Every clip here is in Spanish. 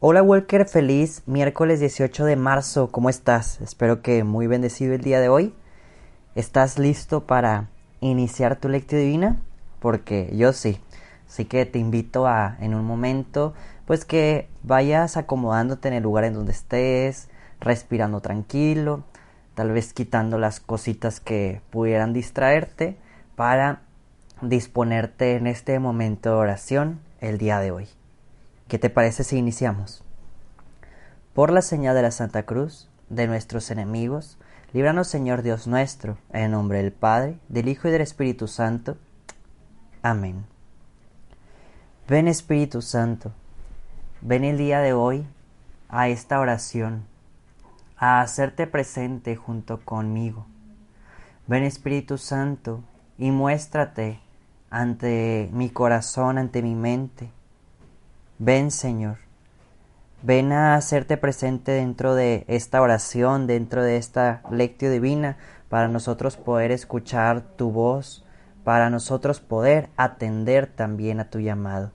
Hola Walker, feliz miércoles 18 de marzo, ¿cómo estás? Espero que muy bendecido el día de hoy. ¿Estás listo para iniciar tu lectura divina? Porque yo sí. Así que te invito a, en un momento, pues que vayas acomodándote en el lugar en donde estés, respirando tranquilo, tal vez quitando las cositas que pudieran distraerte para disponerte en este momento de oración el día de hoy. ¿Qué te parece si iniciamos? Por la señal de la Santa Cruz, de nuestros enemigos, líbranos Señor Dios nuestro, en nombre del Padre, del Hijo y del Espíritu Santo. Amén. Ven Espíritu Santo, ven el día de hoy a esta oración, a hacerte presente junto conmigo. Ven Espíritu Santo y muéstrate ante mi corazón, ante mi mente, Ven Señor, ven a hacerte presente dentro de esta oración, dentro de esta lectio divina, para nosotros poder escuchar tu voz, para nosotros poder atender también a tu llamado.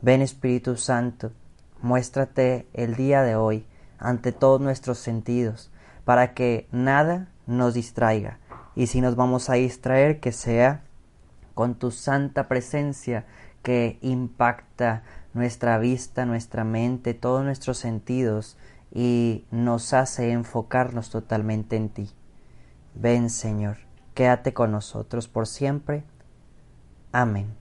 Ven Espíritu Santo, muéstrate el día de hoy ante todos nuestros sentidos, para que nada nos distraiga, y si nos vamos a distraer, que sea con tu santa presencia que impacta nuestra vista, nuestra mente, todos nuestros sentidos y nos hace enfocarnos totalmente en ti. Ven Señor, quédate con nosotros por siempre. Amén.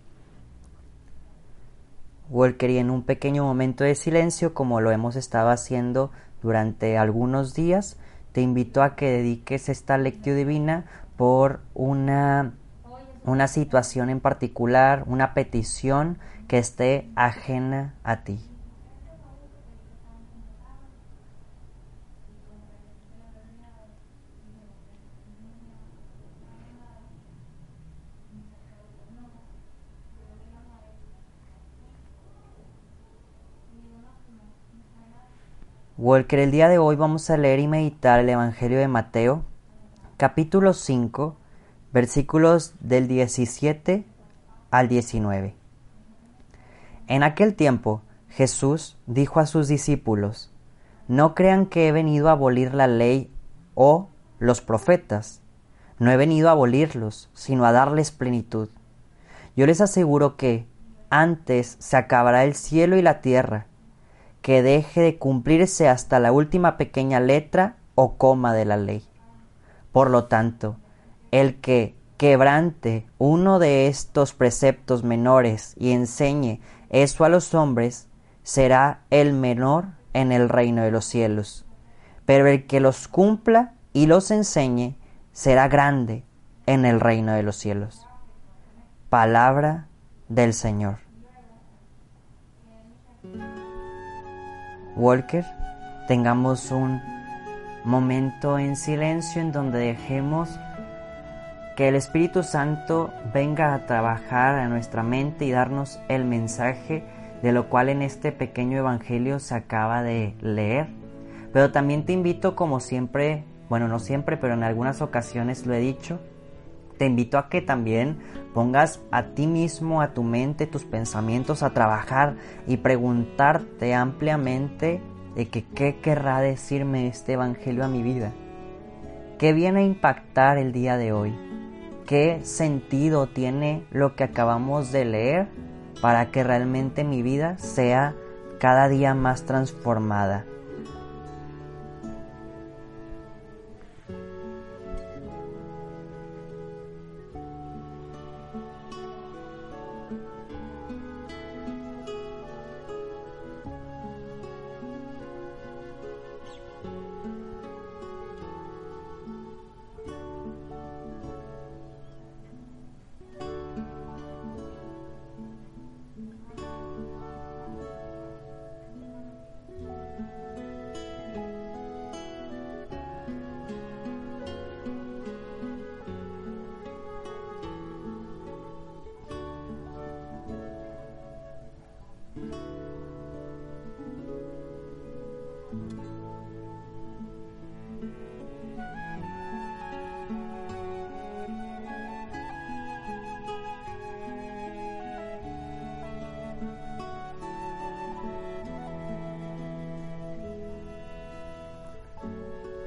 Walker, y en un pequeño momento de silencio, como lo hemos estado haciendo durante algunos días, te invito a que dediques esta lectio divina por una, una situación en particular, una petición que esté ajena a ti. Walker, el día de hoy vamos a leer y meditar el Evangelio de Mateo, capítulo 5, versículos del 17 al 19. En aquel tiempo Jesús dijo a sus discípulos, No crean que he venido a abolir la ley o los profetas. No he venido a abolirlos, sino a darles plenitud. Yo les aseguro que antes se acabará el cielo y la tierra, que deje de cumplirse hasta la última pequeña letra o coma de la ley. Por lo tanto, el que quebrante uno de estos preceptos menores y enseñe eso a los hombres será el menor en el reino de los cielos. Pero el que los cumpla y los enseñe será grande en el reino de los cielos. Palabra del Señor. Walker, tengamos un momento en silencio en donde dejemos que el Espíritu Santo venga a trabajar a nuestra mente y darnos el mensaje de lo cual en este pequeño Evangelio se acaba de leer. Pero también te invito, como siempre, bueno, no siempre, pero en algunas ocasiones lo he dicho, te invito a que también pongas a ti mismo, a tu mente, tus pensamientos a trabajar y preguntarte ampliamente de que qué querrá decirme este Evangelio a mi vida. ¿Qué viene a impactar el día de hoy? Qué sentido tiene lo que acabamos de leer para que realmente mi vida sea cada día más transformada.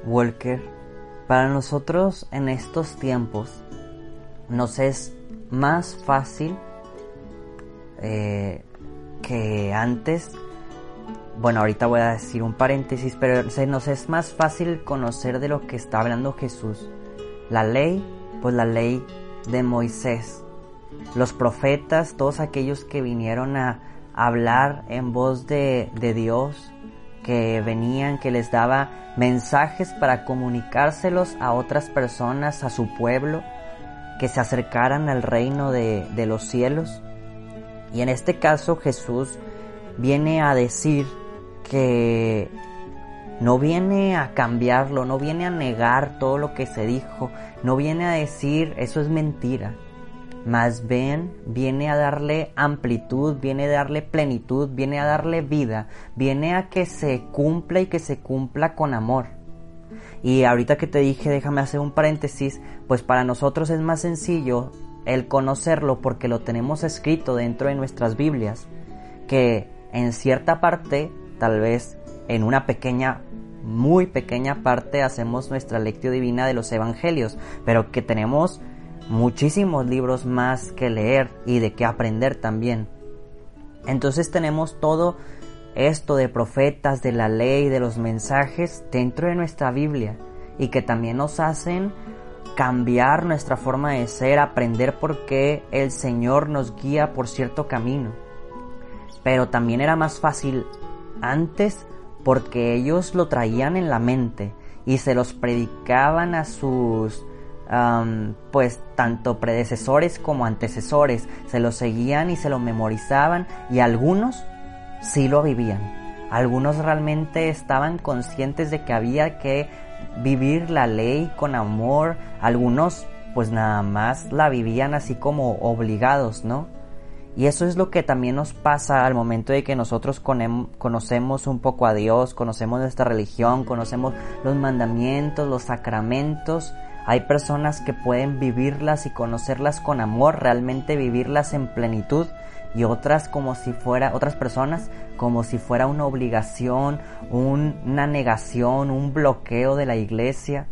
Walker, para nosotros en estos tiempos nos es más fácil eh, que antes. Bueno, ahorita voy a decir un paréntesis, pero se nos es más fácil conocer de lo que está hablando Jesús. La ley, pues la ley de Moisés. Los profetas, todos aquellos que vinieron a hablar en voz de, de Dios, que venían, que les daba mensajes para comunicárselos a otras personas, a su pueblo, que se acercaran al reino de, de los cielos. Y en este caso Jesús viene a decir que no viene a cambiarlo, no viene a negar todo lo que se dijo, no viene a decir eso es mentira. Más bien viene a darle amplitud, viene a darle plenitud, viene a darle vida, viene a que se cumpla y que se cumpla con amor. Y ahorita que te dije, déjame hacer un paréntesis, pues para nosotros es más sencillo el conocerlo porque lo tenemos escrito dentro de nuestras Biblias, que en cierta parte, tal vez en una pequeña, muy pequeña parte, hacemos nuestra lectio divina de los evangelios, pero que tenemos muchísimos libros más que leer y de qué aprender también. Entonces tenemos todo esto de profetas, de la ley, de los mensajes dentro de nuestra Biblia y que también nos hacen cambiar nuestra forma de ser, aprender por qué el Señor nos guía por cierto camino. Pero también era más fácil antes porque ellos lo traían en la mente y se los predicaban a sus pues tanto predecesores como antecesores se lo seguían y se lo memorizaban y algunos sí lo vivían. Algunos realmente estaban conscientes de que había que vivir la ley con amor, algunos pues nada más la vivían así como obligados, ¿no? Y eso es lo que también nos pasa al momento de que nosotros conocemos un poco a Dios, conocemos nuestra religión, conocemos los mandamientos, los sacramentos, hay personas que pueden vivirlas y conocerlas con amor, realmente vivirlas en plenitud y otras como si fuera otras personas como si fuera una obligación, una negación, un bloqueo de la iglesia.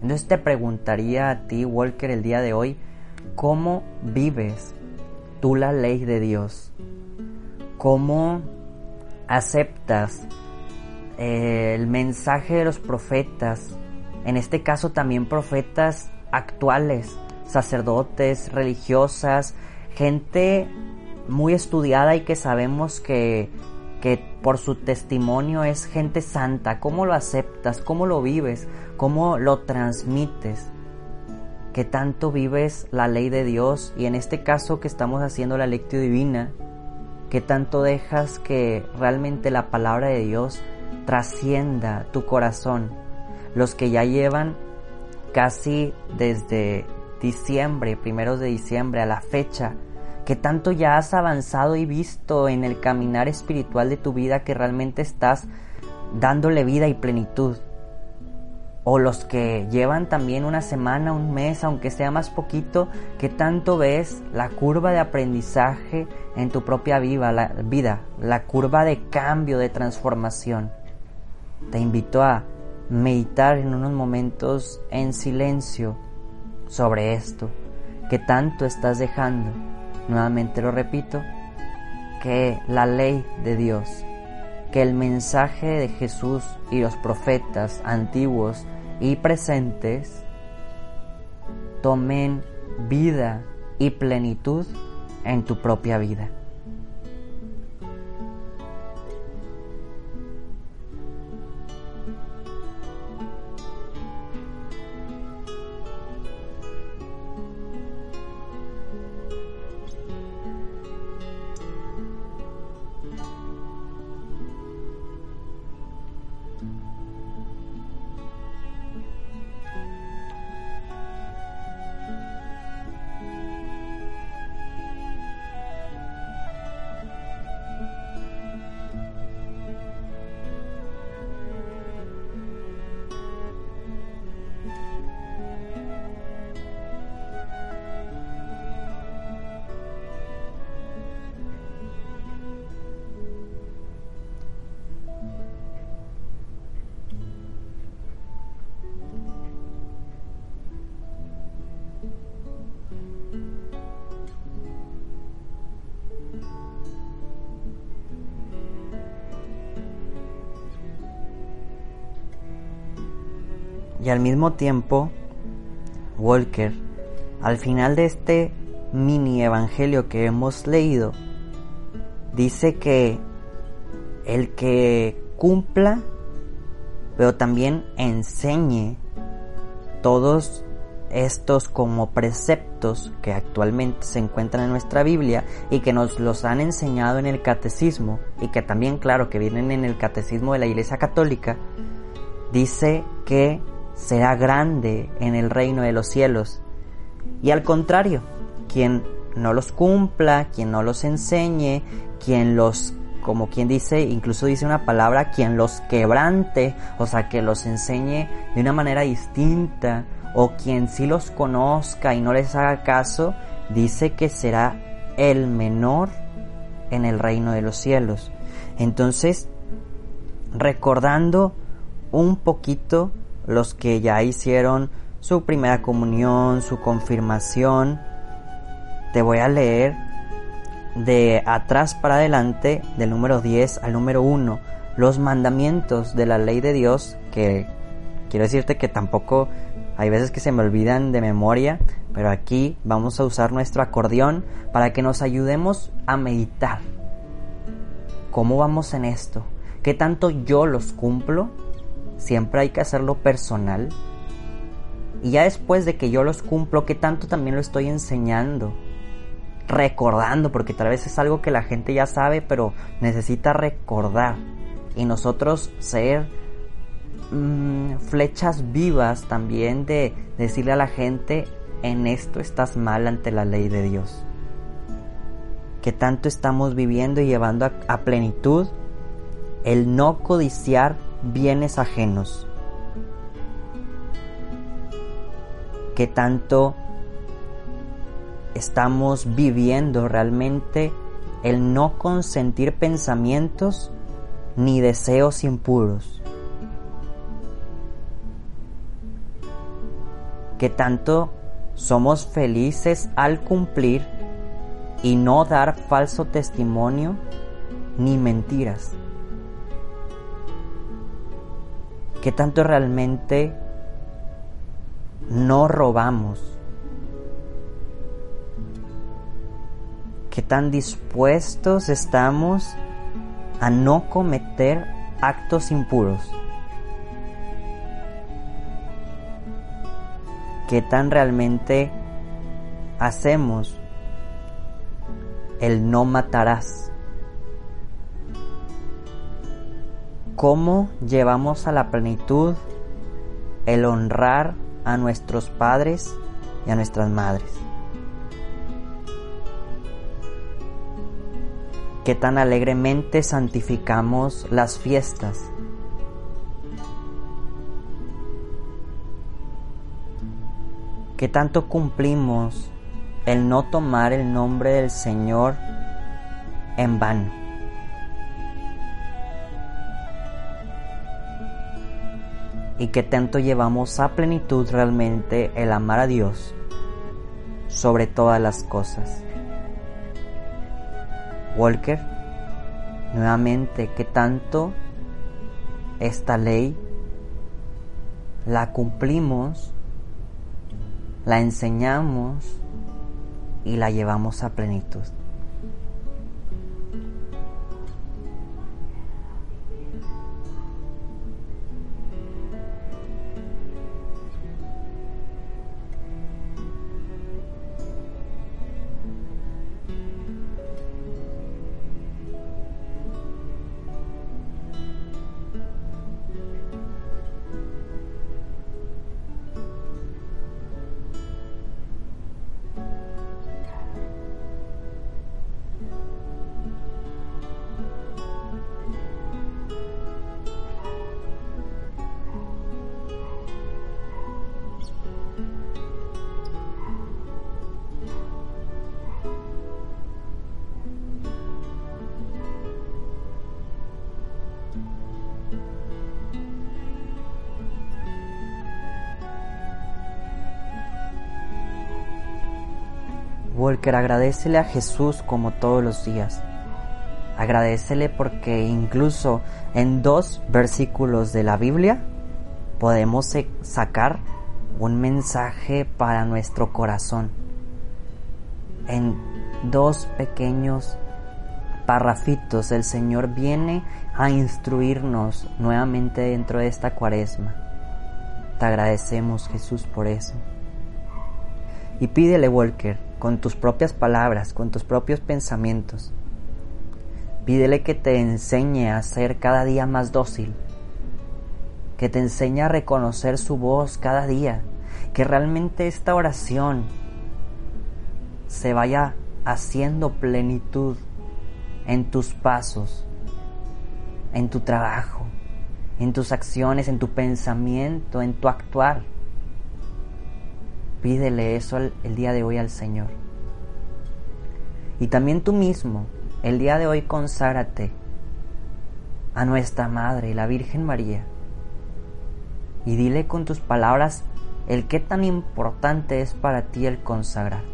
Entonces te preguntaría a ti, Walker, el día de hoy, ¿cómo vives tú la ley de Dios? ¿Cómo aceptas eh, el mensaje de los profetas? En este caso también profetas actuales, sacerdotes, religiosas, gente muy estudiada y que sabemos que, que por su testimonio es gente santa. ¿Cómo lo aceptas? ¿Cómo lo vives? ¿Cómo lo transmites? ¿Qué tanto vives la ley de Dios? Y en este caso que estamos haciendo la lectio divina, ¿qué tanto dejas que realmente la palabra de Dios trascienda tu corazón? Los que ya llevan casi desde diciembre, primeros de diciembre a la fecha, que tanto ya has avanzado y visto en el caminar espiritual de tu vida que realmente estás dándole vida y plenitud. O los que llevan también una semana, un mes, aunque sea más poquito, que tanto ves la curva de aprendizaje en tu propia vida, la, curva de cambio, de transformación. Te invito a meditar en unos momentos en silencio sobre esto que tanto estás dejando. Nuevamente lo repito, que la ley de Dios, que el mensaje de Jesús y los profetas antiguos y presentes tomen vida y plenitud en tu propia vida. Y al mismo tiempo, Walker, al final de este mini evangelio que hemos leído, dice que el que cumpla, pero también enseñe todos estos como preceptos que actualmente se encuentran en nuestra Biblia y que nos los han enseñado en el catecismo y que también claro que vienen en el catecismo de la Iglesia Católica, dice que será grande en el reino de los cielos. Y al contrario, quien no los cumpla, quien no los enseñe, quien los como quien dice, incluso dice una palabra, quien los quebrante, o sea, que los enseñe de una manera distinta, o quien sí los conozca y no les haga caso, dice que será el menor en el reino de los cielos. Entonces, recordando un poquito los que ya hicieron su primera comunión, su confirmación, te voy a leer de atrás para adelante, del número 10 al número 1, los mandamientos de la ley de Dios, que quiero decirte que tampoco hay veces que se me olvidan de memoria, pero aquí vamos a usar nuestro acordeón para que nos ayudemos a meditar. ¿Cómo vamos en esto? ¿Qué tanto yo los cumplo? Siempre hay que hacerlo personal. Y ya después de que yo los cumplo, ¿qué tanto también lo estoy enseñando? Recordando, porque tal vez es algo que la gente ya sabe, pero necesita recordar. Y nosotros ser Mm, flechas vivas también de decirle a la gente, en esto estás mal ante la ley de Dios. Que tanto estamos viviendo y llevando a, a plenitud el no codiciar bienes ajenos. Que tanto estamos viviendo realmente el no consentir pensamientos ni deseos impuros. que tanto somos felices al cumplir y no dar falso testimonio ni mentiras. Que tanto realmente no robamos. Que tan dispuestos estamos a no cometer actos impuros. qué tan realmente hacemos el no matarás. ¿Cómo llevamos a la plenitud el honrar a nuestros padres y a nuestras madres? ¿Qué tan alegremente santificamos las fiestas? que tanto cumplimos el no tomar el nombre del Señor en vano. Y que tanto llevamos a plenitud realmente el amar a Dios sobre todas las cosas. Walker, nuevamente, que tanto esta ley la cumplimos la enseñamos y la llevamos a plenitud. Walker, agradecele a Jesús como todos los días. Agradecele porque incluso en dos versículos de la Biblia podemos sacar un mensaje para nuestro corazón en dos pequeños parrafitos el Señor viene a instruirnos nuevamente dentro de esta cuaresma. Te agradecemos Jesús por eso. Y pídele, Walker, con tus propias palabras, con tus propios pensamientos. Pídele que te enseñe a ser cada día más dócil, que te enseñe a reconocer su voz cada día, que realmente esta oración se vaya haciendo plenitud en tus pasos, en tu trabajo, en tus acciones, en tu pensamiento, en tu actuar. Pídele eso el, día de hoy al Señor. Y también tú mismo, el día de hoy conságrate a nuestra Madre, la Virgen María, y dile con tus palabras el qué tan importante es para ti el consagrar.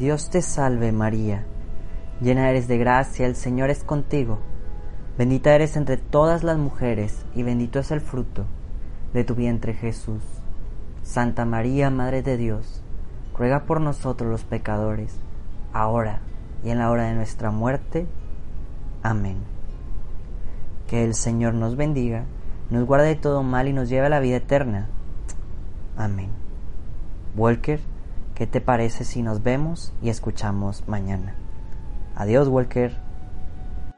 Dios te salve María, llena eres de gracia, el Señor es contigo, bendita eres entre todas las mujeres y bendito es el fruto de tu vientre Jesús. Santa María, Madre de Dios, ruega por nosotros los pecadores, ahora y en la hora de nuestra muerte. Amén. Que el Señor nos bendiga, nos guarde de todo mal y nos lleve a la vida eterna. Amén. Walker ¿Qué te parece si nos vemos y escuchamos mañana? Adiós, Walker.